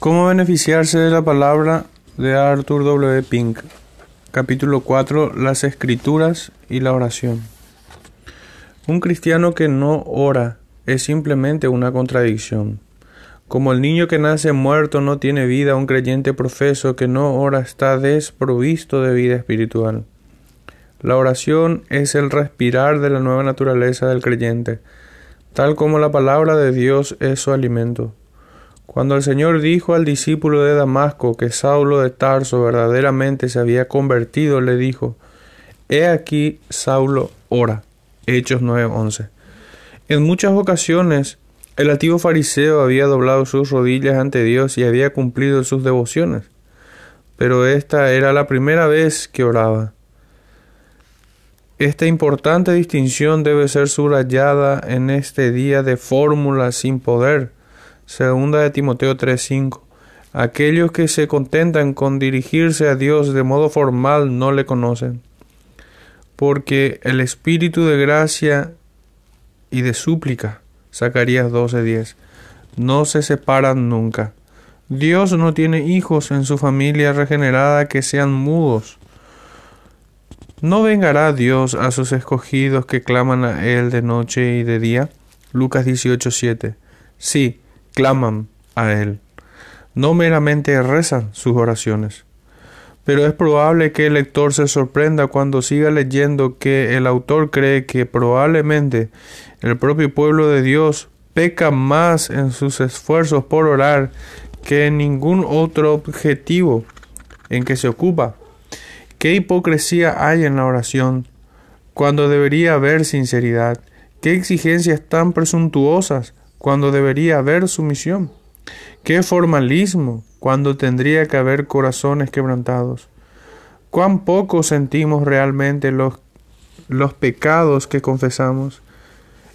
¿Cómo beneficiarse de la palabra de Arthur W. Pink? Capítulo 4. Las escrituras y la oración. Un cristiano que no ora es simplemente una contradicción. Como el niño que nace muerto no tiene vida, un creyente profeso que no ora está desprovisto de vida espiritual. La oración es el respirar de la nueva naturaleza del creyente, tal como la palabra de Dios es su alimento. Cuando el Señor dijo al discípulo de Damasco que Saulo de Tarso verdaderamente se había convertido, le dijo, He aquí Saulo ora. Hechos 9:11. En muchas ocasiones el antiguo fariseo había doblado sus rodillas ante Dios y había cumplido sus devociones, pero esta era la primera vez que oraba. Esta importante distinción debe ser subrayada en este día de fórmula sin poder Segunda de Timoteo 3:5. Aquellos que se contentan con dirigirse a Dios de modo formal no le conocen, porque el espíritu de gracia y de súplica, Zacarías 12:10, no se separan nunca. Dios no tiene hijos en su familia regenerada que sean mudos. ¿No vengará Dios a sus escogidos que claman a Él de noche y de día? Lucas 18:7. Sí, claman a Él. No meramente rezan sus oraciones. Pero es probable que el lector se sorprenda cuando siga leyendo que el autor cree que probablemente el propio pueblo de Dios peca más en sus esfuerzos por orar que en ningún otro objetivo en que se ocupa. ¿Qué hipocresía hay en la oración cuando debería haber sinceridad? ¿Qué exigencias tan presuntuosas cuando debería haber sumisión? ¿Qué formalismo cuando tendría que haber corazones quebrantados? ¿Cuán poco sentimos realmente los, los pecados que confesamos?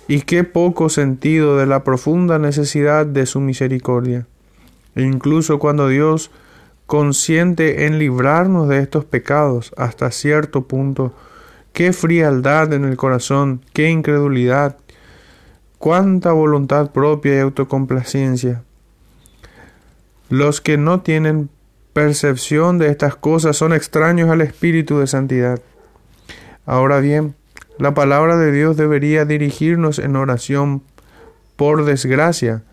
¿Y qué poco sentido de la profunda necesidad de su misericordia? E incluso cuando Dios consiente en librarnos de estos pecados hasta cierto punto, qué frialdad en el corazón, qué incredulidad, cuánta voluntad propia y autocomplacencia. Los que no tienen percepción de estas cosas son extraños al espíritu de santidad. Ahora bien, la palabra de Dios debería dirigirnos en oración. Por desgracia,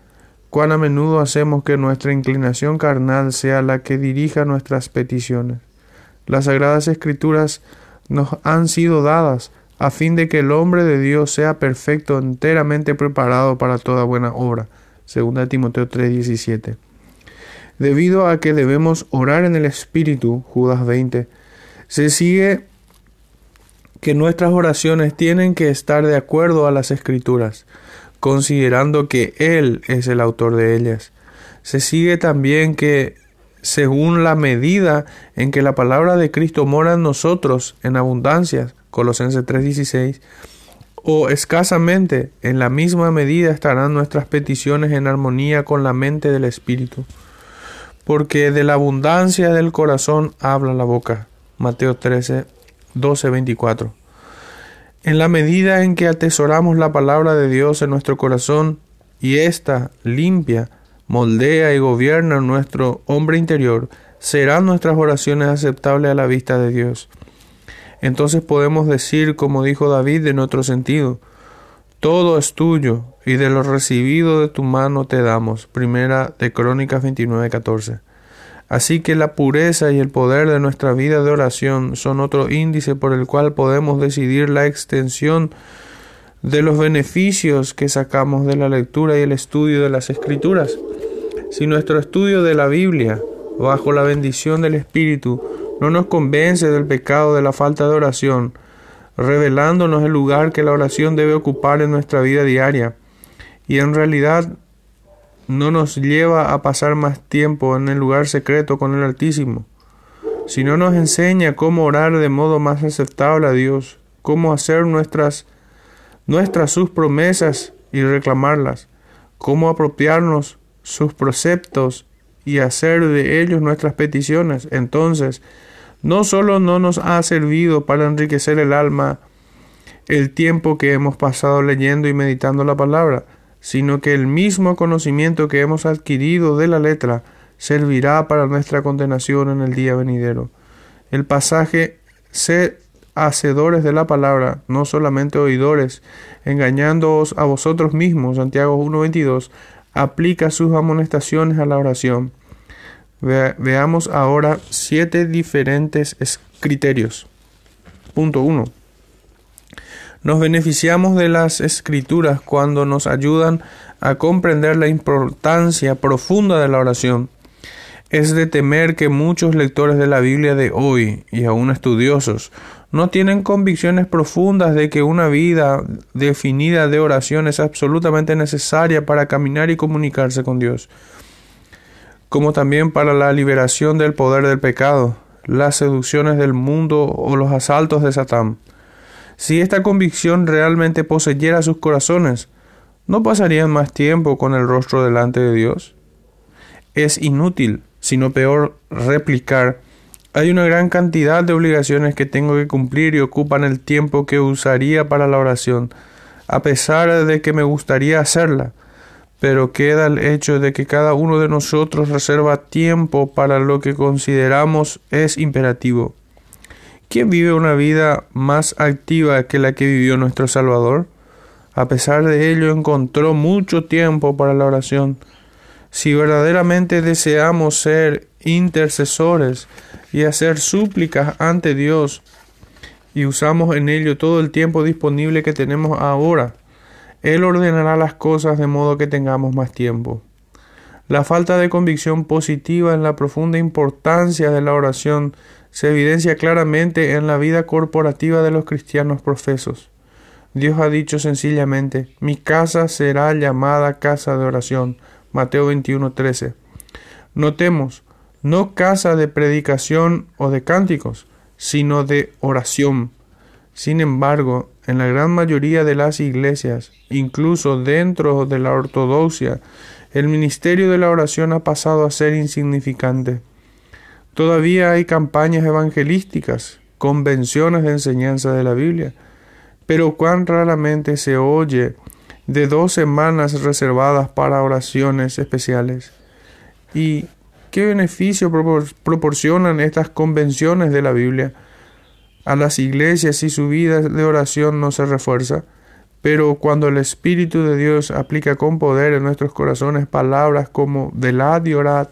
cuán a menudo hacemos que nuestra inclinación carnal sea la que dirija nuestras peticiones. Las sagradas escrituras nos han sido dadas a fin de que el hombre de Dios sea perfecto, enteramente preparado para toda buena obra. 2 Timoteo 3:17. Debido a que debemos orar en el Espíritu, Judas 20, se sigue que nuestras oraciones tienen que estar de acuerdo a las Escrituras, considerando que Él es el autor de ellas. Se sigue también que según la medida en que la palabra de Cristo mora en nosotros en abundancia, Colosenses 3:16, o escasamente en la misma medida estarán nuestras peticiones en armonía con la mente del Espíritu. Porque de la abundancia del corazón habla la boca. Mateo 13, 12, 24. En la medida en que atesoramos la palabra de Dios en nuestro corazón y ésta limpia, moldea y gobierna nuestro hombre interior, serán nuestras oraciones aceptables a la vista de Dios. Entonces podemos decir, como dijo David en otro sentido, todo es tuyo y de lo recibido de tu mano te damos. Primera de Crónicas 29:14. Así que la pureza y el poder de nuestra vida de oración son otro índice por el cual podemos decidir la extensión de los beneficios que sacamos de la lectura y el estudio de las escrituras. Si nuestro estudio de la Biblia, bajo la bendición del Espíritu, no nos convence del pecado de la falta de oración, revelándonos el lugar que la oración debe ocupar en nuestra vida diaria, y en realidad no nos lleva a pasar más tiempo en el lugar secreto con el Altísimo, sino nos enseña cómo orar de modo más aceptable a Dios, cómo hacer nuestras nuestras sus promesas y reclamarlas, cómo apropiarnos sus preceptos y hacer de ellos nuestras peticiones. Entonces, no solo no nos ha servido para enriquecer el alma el tiempo que hemos pasado leyendo y meditando la palabra, sino que el mismo conocimiento que hemos adquirido de la letra servirá para nuestra condenación en el día venidero. El pasaje, sed hacedores de la palabra, no solamente oidores, engañándoos a vosotros mismos, Santiago 1.22, aplica sus amonestaciones a la oración. Veamos ahora siete diferentes criterios. Punto 1. Nos beneficiamos de las escrituras cuando nos ayudan a comprender la importancia profunda de la oración. Es de temer que muchos lectores de la Biblia de hoy, y aún estudiosos, no tienen convicciones profundas de que una vida definida de oración es absolutamente necesaria para caminar y comunicarse con Dios, como también para la liberación del poder del pecado, las seducciones del mundo o los asaltos de Satán. Si esta convicción realmente poseyera sus corazones, ¿no pasarían más tiempo con el rostro delante de Dios? Es inútil, sino peor, replicar hay una gran cantidad de obligaciones que tengo que cumplir y ocupan el tiempo que usaría para la oración, a pesar de que me gustaría hacerla. Pero queda el hecho de que cada uno de nosotros reserva tiempo para lo que consideramos es imperativo. ¿Quién vive una vida más activa que la que vivió nuestro Salvador? A pesar de ello encontró mucho tiempo para la oración. Si verdaderamente deseamos ser intercesores y hacer súplicas ante Dios y usamos en ello todo el tiempo disponible que tenemos ahora, Él ordenará las cosas de modo que tengamos más tiempo. La falta de convicción positiva en la profunda importancia de la oración se evidencia claramente en la vida corporativa de los cristianos profesos. Dios ha dicho sencillamente, mi casa será llamada casa de oración. Mateo 21:13. Notemos, no casa de predicación o de cánticos, sino de oración. Sin embargo, en la gran mayoría de las iglesias, incluso dentro de la ortodoxia, el ministerio de la oración ha pasado a ser insignificante. Todavía hay campañas evangelísticas, convenciones de enseñanza de la Biblia, pero cuán raramente se oye de dos semanas reservadas para oraciones especiales. Y ¿Qué beneficio proporcionan estas convenciones de la Biblia? A las iglesias y su vida de oración no se refuerza, pero cuando el Espíritu de Dios aplica con poder en nuestros corazones palabras como velad y orad,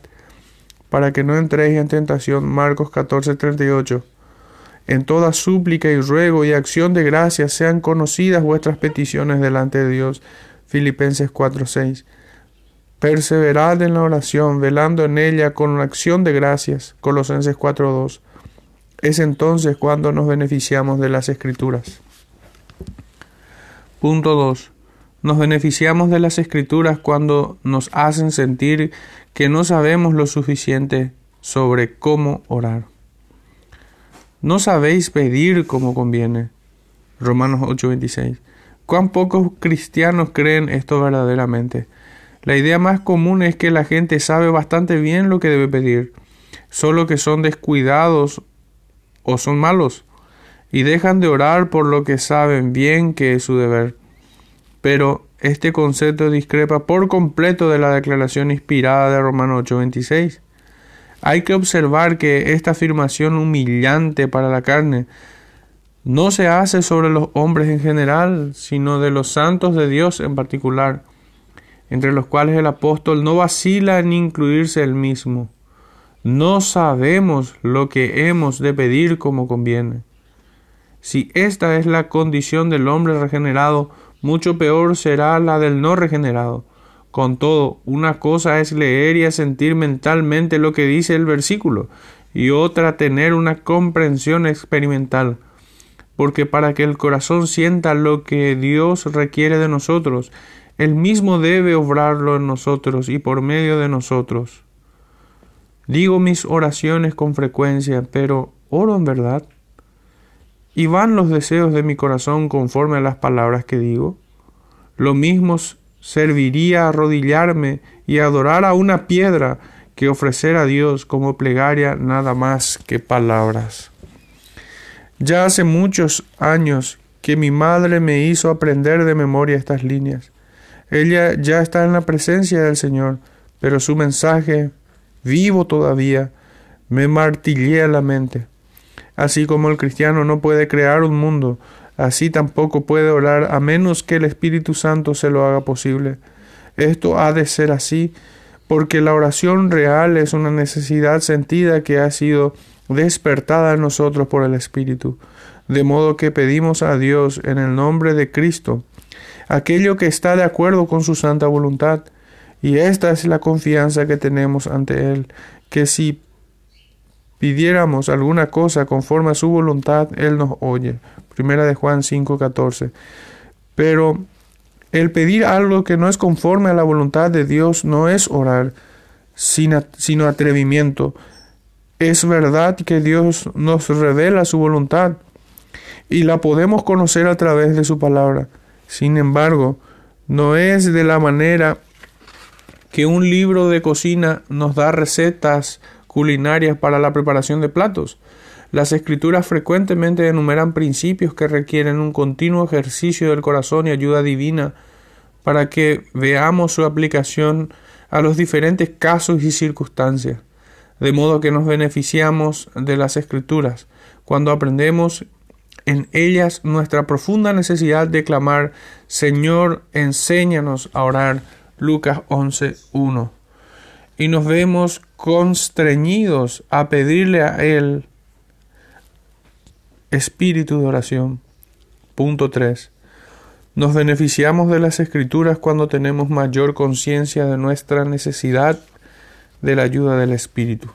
para que no entréis en tentación, Marcos 14:38. En toda súplica y ruego y acción de gracias sean conocidas vuestras peticiones delante de Dios, Filipenses 4:6. Perseverad en la oración, velando en ella con acción de gracias. Colosenses 4.2. Es entonces cuando nos beneficiamos de las escrituras. Punto 2. Nos beneficiamos de las escrituras cuando nos hacen sentir que no sabemos lo suficiente sobre cómo orar. No sabéis pedir como conviene. Romanos 8:26. ¿Cuán pocos cristianos creen esto verdaderamente? La idea más común es que la gente sabe bastante bien lo que debe pedir, solo que son descuidados o son malos, y dejan de orar por lo que saben bien que es su deber. Pero este concepto discrepa por completo de la declaración inspirada de Romanos 8:26. Hay que observar que esta afirmación humillante para la carne no se hace sobre los hombres en general, sino de los santos de Dios en particular entre los cuales el apóstol no vacila en incluirse el mismo. No sabemos lo que hemos de pedir como conviene. Si esta es la condición del hombre regenerado, mucho peor será la del no regenerado. Con todo, una cosa es leer y asentir mentalmente lo que dice el versículo, y otra tener una comprensión experimental. Porque para que el corazón sienta lo que Dios requiere de nosotros, él mismo debe obrarlo en nosotros y por medio de nosotros. Digo mis oraciones con frecuencia, pero ¿oro en verdad? ¿Y van los deseos de mi corazón conforme a las palabras que digo? Lo mismo serviría arrodillarme y adorar a una piedra que ofrecer a Dios como plegaria nada más que palabras. Ya hace muchos años que mi madre me hizo aprender de memoria estas líneas. Ella ya está en la presencia del Señor, pero su mensaje vivo todavía, me martillé la mente. Así como el cristiano no puede crear un mundo, así tampoco puede orar a menos que el Espíritu Santo se lo haga posible. Esto ha de ser así, porque la oración real es una necesidad sentida que ha sido despertada en nosotros por el Espíritu, de modo que pedimos a Dios en el nombre de Cristo aquello que está de acuerdo con su santa voluntad, y esta es la confianza que tenemos ante Él, que si pidiéramos alguna cosa conforme a su voluntad, Él nos oye. Primera de Juan 5:14. Pero el pedir algo que no es conforme a la voluntad de Dios no es orar, sino atrevimiento. Es verdad que Dios nos revela su voluntad y la podemos conocer a través de su palabra. Sin embargo, no es de la manera que un libro de cocina nos da recetas culinarias para la preparación de platos. Las escrituras frecuentemente enumeran principios que requieren un continuo ejercicio del corazón y ayuda divina para que veamos su aplicación a los diferentes casos y circunstancias, de modo que nos beneficiamos de las escrituras cuando aprendemos en ellas nuestra profunda necesidad de clamar Señor, enséñanos a orar. Lucas 11.1. Y nos vemos constreñidos a pedirle a Él espíritu de oración. Punto 3. Nos beneficiamos de las escrituras cuando tenemos mayor conciencia de nuestra necesidad de la ayuda del Espíritu.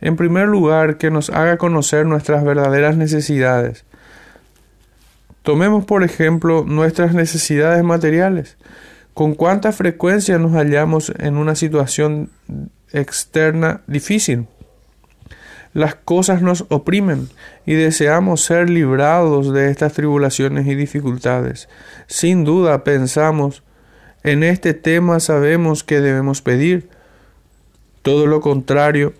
En primer lugar, que nos haga conocer nuestras verdaderas necesidades. Tomemos, por ejemplo, nuestras necesidades materiales. ¿Con cuánta frecuencia nos hallamos en una situación externa difícil? Las cosas nos oprimen y deseamos ser librados de estas tribulaciones y dificultades. Sin duda pensamos, en este tema sabemos que debemos pedir. Todo lo contrario,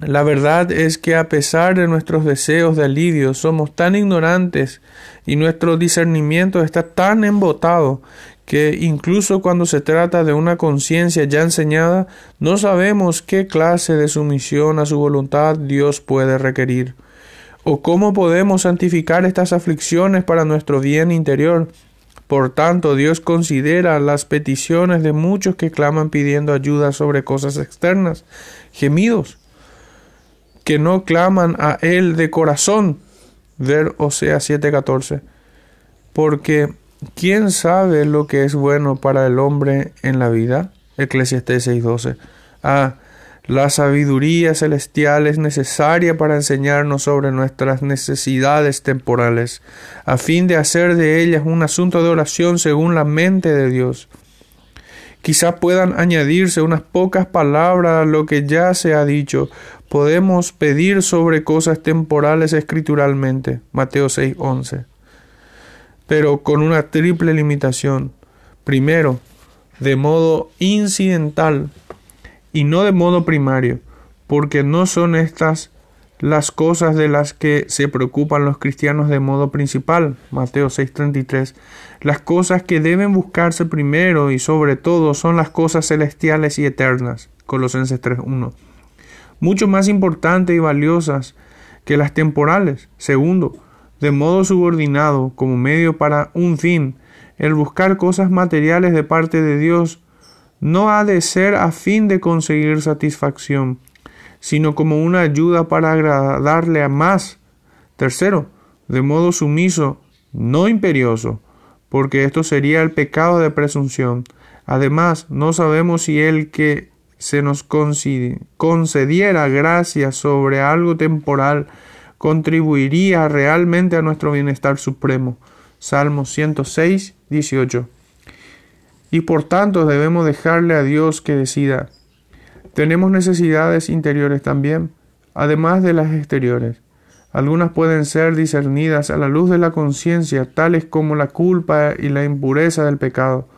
la verdad es que a pesar de nuestros deseos de alivio, somos tan ignorantes y nuestro discernimiento está tan embotado que incluso cuando se trata de una conciencia ya enseñada, no sabemos qué clase de sumisión a su voluntad Dios puede requerir, o cómo podemos santificar estas aflicciones para nuestro bien interior. Por tanto, Dios considera las peticiones de muchos que claman pidiendo ayuda sobre cosas externas, gemidos que no claman a Él de corazón. Ver Osea 7:14. Porque ¿quién sabe lo que es bueno para el hombre en la vida? Eclesiastés 6:12. Ah, la sabiduría celestial es necesaria para enseñarnos sobre nuestras necesidades temporales, a fin de hacer de ellas un asunto de oración según la mente de Dios. Quizá puedan añadirse unas pocas palabras a lo que ya se ha dicho. Podemos pedir sobre cosas temporales escrituralmente. Mateo 6:11. Pero con una triple limitación. Primero, de modo incidental y no de modo primario, porque no son estas las cosas de las que se preocupan los cristianos de modo principal, Mateo 6:33. Las cosas que deben buscarse primero y sobre todo son las cosas celestiales y eternas, Colosenses 3:1. Mucho más importantes y valiosas que las temporales. Segundo, de modo subordinado como medio para un fin, el buscar cosas materiales de parte de Dios no ha de ser a fin de conseguir satisfacción, sino como una ayuda para agradarle a más. Tercero, de modo sumiso, no imperioso, porque esto sería el pecado de presunción. Además, no sabemos si el que se nos concediera gracia sobre algo temporal contribuiría realmente a nuestro bienestar supremo. Salmo 106, 18. Y por tanto debemos dejarle a Dios que decida tenemos necesidades interiores también, además de las exteriores. Algunas pueden ser discernidas a la luz de la conciencia, tales como la culpa y la impureza del pecado,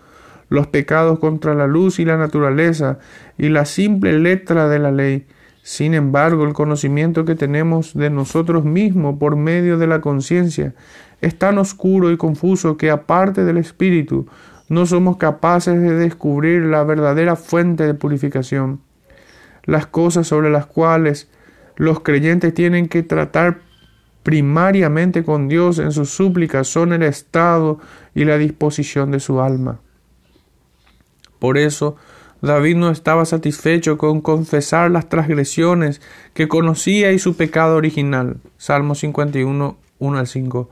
los pecados contra la luz y la naturaleza, y la simple letra de la ley. Sin embargo, el conocimiento que tenemos de nosotros mismos por medio de la conciencia es tan oscuro y confuso que aparte del Espíritu no somos capaces de descubrir la verdadera fuente de purificación. las cosas sobre las cuales los creyentes tienen que tratar primariamente con Dios en sus súplicas son el estado y la disposición de su alma. Por eso, David no estaba satisfecho con confesar las transgresiones que conocía y su pecado original. Salmo 51, 1 al 5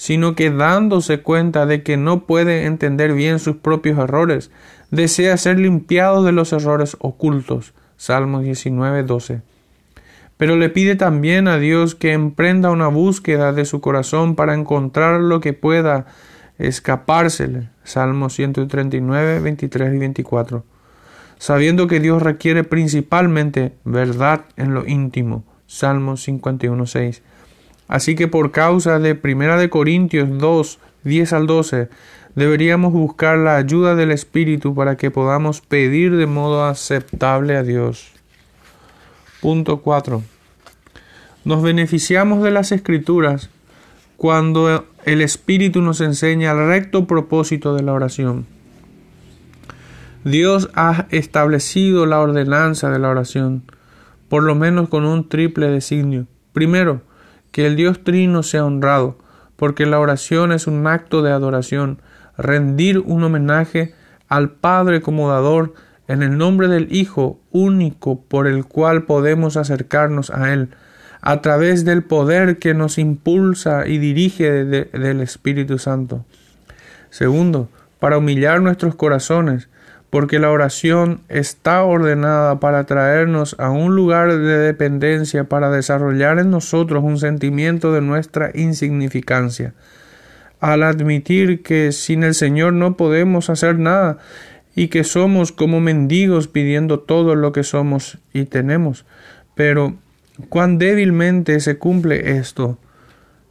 sino que dándose cuenta de que no puede entender bien sus propios errores, desea ser limpiado de los errores ocultos. Salmo 19, 12. Pero le pide también a Dios que emprenda una búsqueda de su corazón para encontrar lo que pueda escapársele. Salmo 139, 23 y 24. Sabiendo que Dios requiere principalmente verdad en lo íntimo. Salmo 51, 6 Así que por causa de Primera de Corintios 2, 10 al 12, deberíamos buscar la ayuda del Espíritu para que podamos pedir de modo aceptable a Dios. Punto 4. Nos beneficiamos de las Escrituras cuando el Espíritu nos enseña el recto propósito de la oración. Dios ha establecido la ordenanza de la oración, por lo menos con un triple designio. Primero, que el Dios Trino sea honrado, porque la oración es un acto de adoración, rendir un homenaje al Padre como dador en el nombre del Hijo único por el cual podemos acercarnos a Él, a través del poder que nos impulsa y dirige del Espíritu Santo. Segundo, para humillar nuestros corazones, porque la oración está ordenada para traernos a un lugar de dependencia, para desarrollar en nosotros un sentimiento de nuestra insignificancia. Al admitir que sin el Señor no podemos hacer nada y que somos como mendigos pidiendo todo lo que somos y tenemos. Pero cuán débilmente se cumple esto,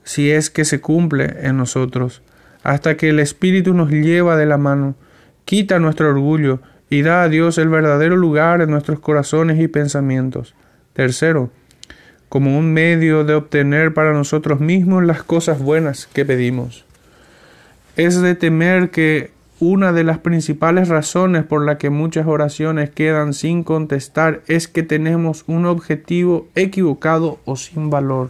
si es que se cumple en nosotros, hasta que el Espíritu nos lleva de la mano quita nuestro orgullo y da a Dios el verdadero lugar en nuestros corazones y pensamientos. Tercero, como un medio de obtener para nosotros mismos las cosas buenas que pedimos. Es de temer que una de las principales razones por la que muchas oraciones quedan sin contestar es que tenemos un objetivo equivocado o sin valor.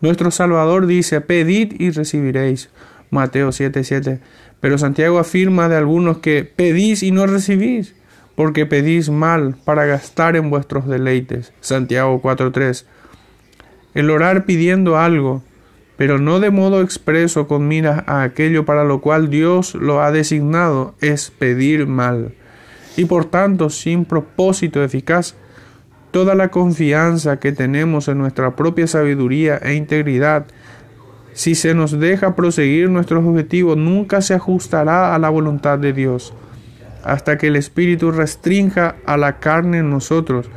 Nuestro Salvador dice, pedid y recibiréis. Mateo 7:7. Pero Santiago afirma de algunos que pedís y no recibís, porque pedís mal para gastar en vuestros deleites. Santiago 4.3. El orar pidiendo algo, pero no de modo expreso con miras a aquello para lo cual Dios lo ha designado, es pedir mal. Y por tanto, sin propósito eficaz, toda la confianza que tenemos en nuestra propia sabiduría e integridad si se nos deja proseguir nuestros objetivos, nunca se ajustará a la voluntad de Dios, hasta que el Espíritu restrinja a la carne en nosotros.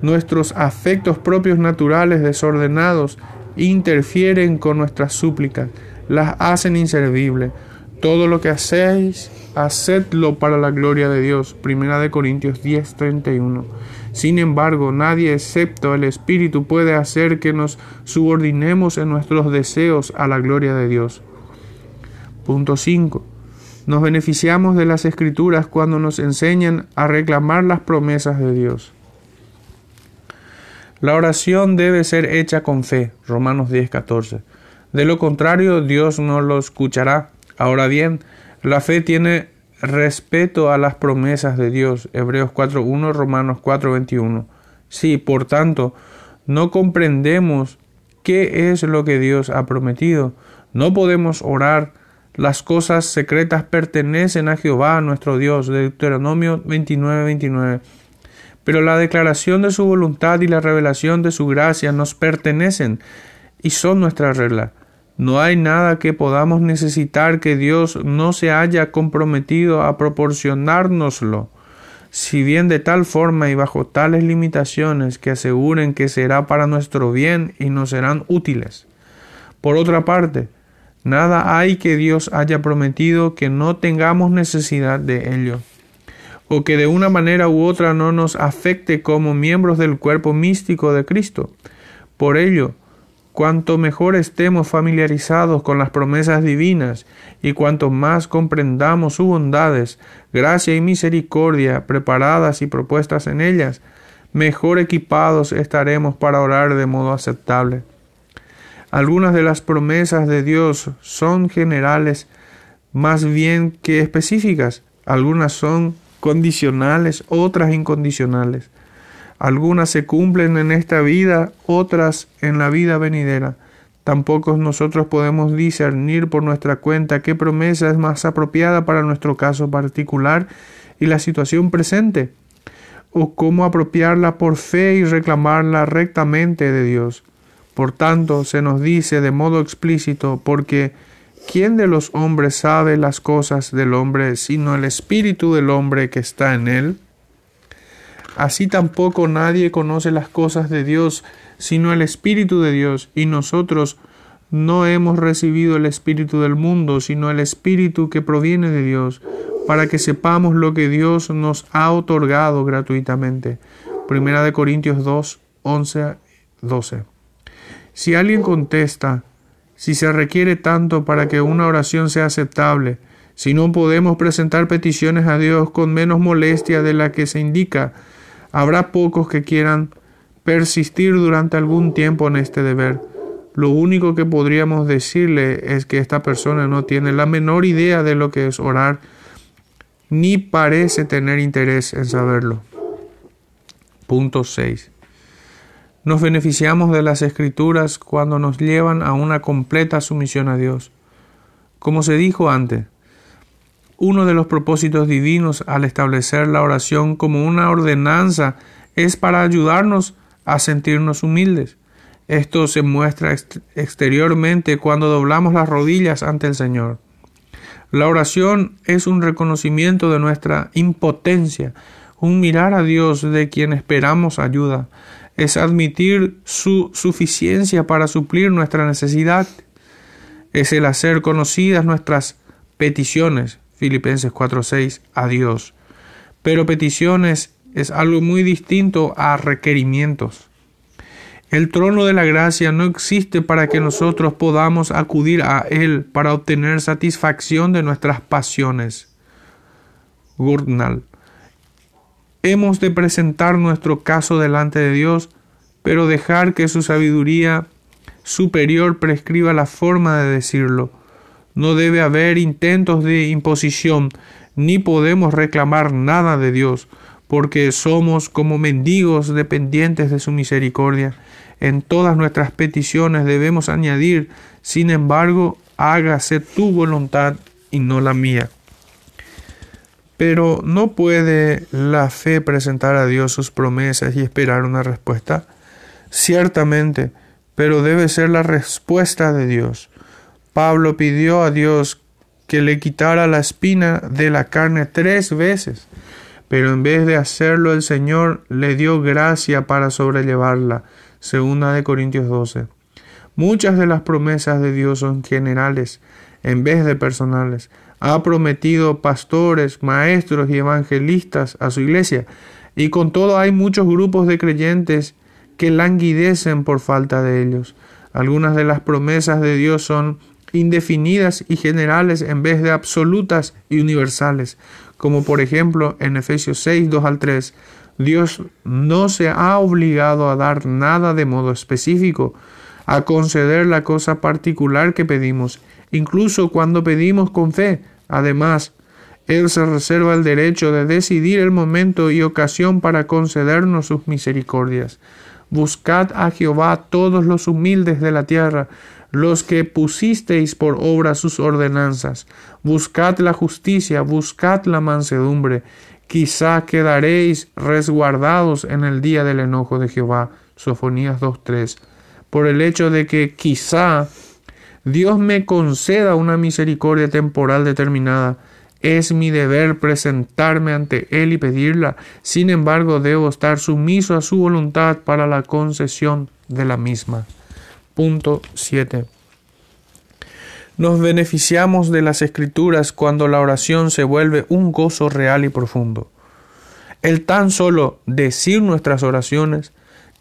Nuestros afectos propios naturales desordenados interfieren con nuestras súplicas, las hacen inservibles. Todo lo que hacéis, hacedlo para la gloria de Dios. Primera de Corintios 10:31. Sin embargo, nadie excepto el Espíritu puede hacer que nos subordinemos en nuestros deseos a la gloria de Dios. Punto 5. Nos beneficiamos de las escrituras cuando nos enseñan a reclamar las promesas de Dios. La oración debe ser hecha con fe. Romanos 10:14. De lo contrario, Dios no lo escuchará. Ahora bien, la fe tiene respeto a las promesas de Dios. Hebreos 4.1, Romanos 4.21. Si, por tanto, no comprendemos qué es lo que Dios ha prometido, no podemos orar. Las cosas secretas pertenecen a Jehová, nuestro Dios. Deuteronomio 29.29. Pero la declaración de su voluntad y la revelación de su gracia nos pertenecen y son nuestra regla. No hay nada que podamos necesitar que Dios no se haya comprometido a proporcionárnoslo, si bien de tal forma y bajo tales limitaciones que aseguren que será para nuestro bien y nos serán útiles. Por otra parte, nada hay que Dios haya prometido que no tengamos necesidad de ello, o que de una manera u otra no nos afecte como miembros del cuerpo místico de Cristo. Por ello, Cuanto mejor estemos familiarizados con las promesas divinas y cuanto más comprendamos sus bondades, gracia y misericordia preparadas y propuestas en ellas, mejor equipados estaremos para orar de modo aceptable. Algunas de las promesas de Dios son generales más bien que específicas. Algunas son condicionales, otras incondicionales. Algunas se cumplen en esta vida, otras en la vida venidera. Tampoco nosotros podemos discernir por nuestra cuenta qué promesa es más apropiada para nuestro caso particular y la situación presente, o cómo apropiarla por fe y reclamarla rectamente de Dios. Por tanto, se nos dice de modo explícito, porque ¿quién de los hombres sabe las cosas del hombre sino el espíritu del hombre que está en él? Así tampoco nadie conoce las cosas de Dios sino el espíritu de Dios, y nosotros no hemos recibido el espíritu del mundo, sino el espíritu que proviene de Dios, para que sepamos lo que Dios nos ha otorgado gratuitamente. Primera de Corintios 2, 11, 12. Si alguien contesta, si se requiere tanto para que una oración sea aceptable, si no podemos presentar peticiones a Dios con menos molestia de la que se indica, habrá pocos que quieran persistir durante algún tiempo en este deber. Lo único que podríamos decirle es que esta persona no tiene la menor idea de lo que es orar, ni parece tener interés en saberlo. Punto 6. Nos beneficiamos de las escrituras cuando nos llevan a una completa sumisión a Dios. Como se dijo antes, uno de los propósitos divinos al establecer la oración como una ordenanza es para ayudarnos a sentirnos humildes. Esto se muestra exteriormente cuando doblamos las rodillas ante el Señor. La oración es un reconocimiento de nuestra impotencia, un mirar a Dios de quien esperamos ayuda, es admitir su suficiencia para suplir nuestra necesidad, es el hacer conocidas nuestras peticiones, Filipenses 4:6, a Dios. Pero peticiones es algo muy distinto a requerimientos. El trono de la gracia no existe para que nosotros podamos acudir a Él para obtener satisfacción de nuestras pasiones. Gurnal. Hemos de presentar nuestro caso delante de Dios, pero dejar que su sabiduría superior prescriba la forma de decirlo. No debe haber intentos de imposición, ni podemos reclamar nada de Dios, porque somos como mendigos dependientes de su misericordia. En todas nuestras peticiones debemos añadir, sin embargo, hágase tu voluntad y no la mía. Pero ¿no puede la fe presentar a Dios sus promesas y esperar una respuesta? Ciertamente, pero debe ser la respuesta de Dios. Pablo pidió a Dios que le quitara la espina de la carne tres veces pero en vez de hacerlo el Señor le dio gracia para sobrellevarla. Segunda de Corintios 12. Muchas de las promesas de Dios son generales en vez de personales. Ha prometido pastores, maestros y evangelistas a su iglesia, y con todo hay muchos grupos de creyentes que languidecen por falta de ellos. Algunas de las promesas de Dios son indefinidas y generales en vez de absolutas y universales como por ejemplo en Efesios 6, 2 al 3, Dios no se ha obligado a dar nada de modo específico, a conceder la cosa particular que pedimos, incluso cuando pedimos con fe. Además, Él se reserva el derecho de decidir el momento y ocasión para concedernos sus misericordias. Buscad a Jehová todos los humildes de la tierra, los que pusisteis por obra sus ordenanzas. Buscad la justicia, buscad la mansedumbre. Quizá quedaréis resguardados en el día del enojo de Jehová. Sofonías 2.3. Por el hecho de que quizá Dios me conceda una misericordia temporal determinada. Es mi deber presentarme ante Él y pedirla. Sin embargo, debo estar sumiso a su voluntad para la concesión de la misma. Punto 7. Nos beneficiamos de las escrituras cuando la oración se vuelve un gozo real y profundo. El tan solo decir nuestras oraciones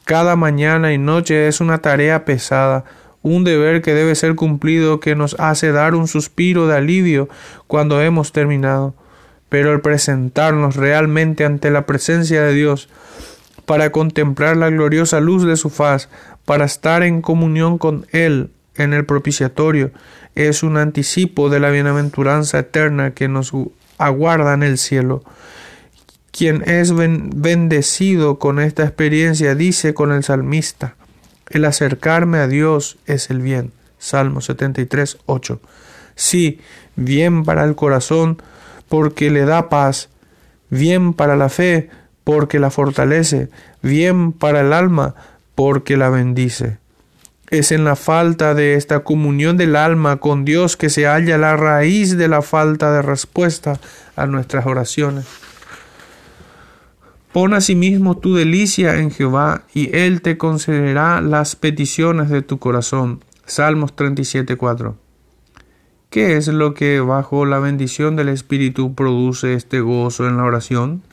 cada mañana y noche es una tarea pesada, un deber que debe ser cumplido que nos hace dar un suspiro de alivio cuando hemos terminado. Pero el presentarnos realmente ante la presencia de Dios para contemplar la gloriosa luz de su faz, para estar en comunión con Él en el propiciatorio, es un anticipo de la bienaventuranza eterna que nos aguarda en el cielo. Quien es bendecido con esta experiencia dice con el salmista, el acercarme a Dios es el bien. Salmo 73, 8. Sí, bien para el corazón, porque le da paz, bien para la fe, porque la fortalece, bien para el alma, porque la bendice. Es en la falta de esta comunión del alma con Dios que se halla la raíz de la falta de respuesta a nuestras oraciones. Pon asimismo tu delicia en Jehová, y Él te concederá las peticiones de tu corazón. Salmos 37.4. ¿Qué es lo que bajo la bendición del Espíritu produce este gozo en la oración?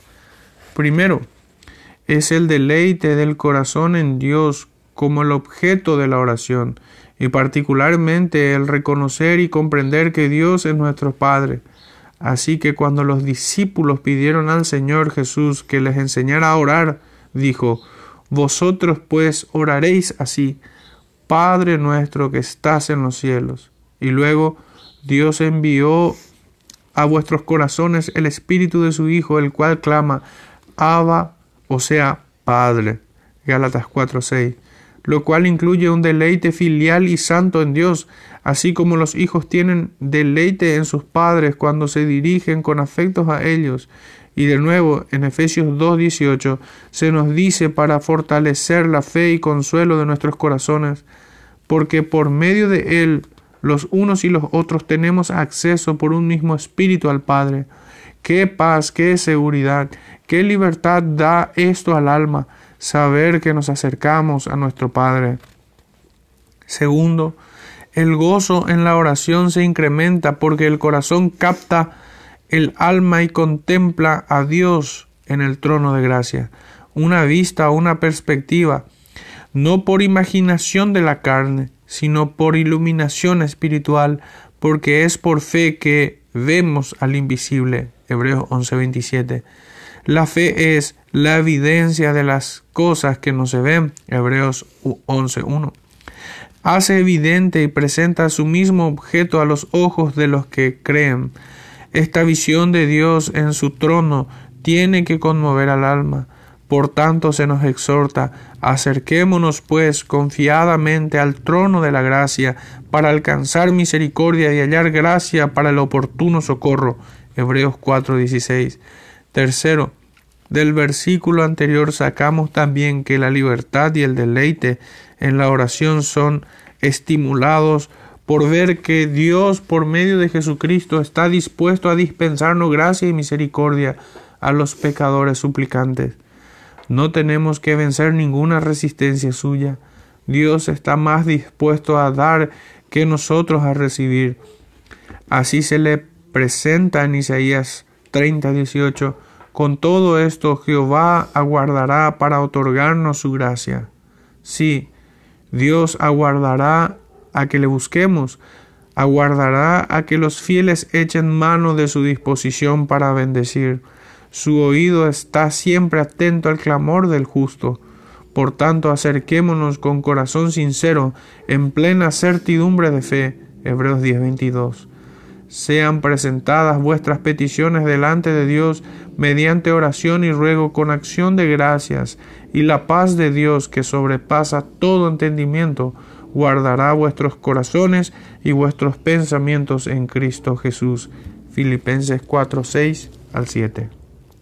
Primero, es el deleite del corazón en Dios como el objeto de la oración, y particularmente el reconocer y comprender que Dios es nuestro Padre. Así que cuando los discípulos pidieron al Señor Jesús que les enseñara a orar, dijo, Vosotros pues oraréis así, Padre nuestro que estás en los cielos. Y luego Dios envió a vuestros corazones el Espíritu de su Hijo, el cual clama, Abba, o sea, Padre. Gálatas 4:6 lo cual incluye un deleite filial y santo en Dios, así como los hijos tienen deleite en sus padres cuando se dirigen con afectos a ellos. Y de nuevo, en Efesios 2.18, se nos dice para fortalecer la fe y consuelo de nuestros corazones, porque por medio de Él los unos y los otros tenemos acceso por un mismo espíritu al Padre. Qué paz, qué seguridad, qué libertad da esto al alma, saber que nos acercamos a nuestro Padre. Segundo, el gozo en la oración se incrementa porque el corazón capta el alma y contempla a Dios en el trono de gracia. Una vista, una perspectiva, no por imaginación de la carne, sino por iluminación espiritual, porque es por fe que vemos al invisible. Hebreos 11:27. La fe es la evidencia de las cosas que no se ven. Hebreos 11.1. Hace evidente y presenta su mismo objeto a los ojos de los que creen. Esta visión de Dios en su trono tiene que conmover al alma. Por tanto se nos exhorta, acerquémonos pues confiadamente al trono de la gracia para alcanzar misericordia y hallar gracia para el oportuno socorro. Hebreos 4:16. Tercero, del versículo anterior sacamos también que la libertad y el deleite en la oración son estimulados por ver que Dios por medio de Jesucristo está dispuesto a dispensarnos gracia y misericordia a los pecadores suplicantes. No tenemos que vencer ninguna resistencia suya. Dios está más dispuesto a dar que nosotros a recibir. Así se le presenta en Isaías 30, 18 con todo esto Jehová aguardará para otorgarnos su gracia. Sí, Dios aguardará a que le busquemos, aguardará a que los fieles echen mano de su disposición para bendecir. Su oído está siempre atento al clamor del justo. Por tanto, acerquémonos con corazón sincero, en plena certidumbre de fe. Hebreos 10:22 sean presentadas vuestras peticiones delante de Dios mediante oración y ruego con acción de gracias, y la paz de Dios que sobrepasa todo entendimiento, guardará vuestros corazones y vuestros pensamientos en Cristo Jesús. Filipenses 4, 6 al 7.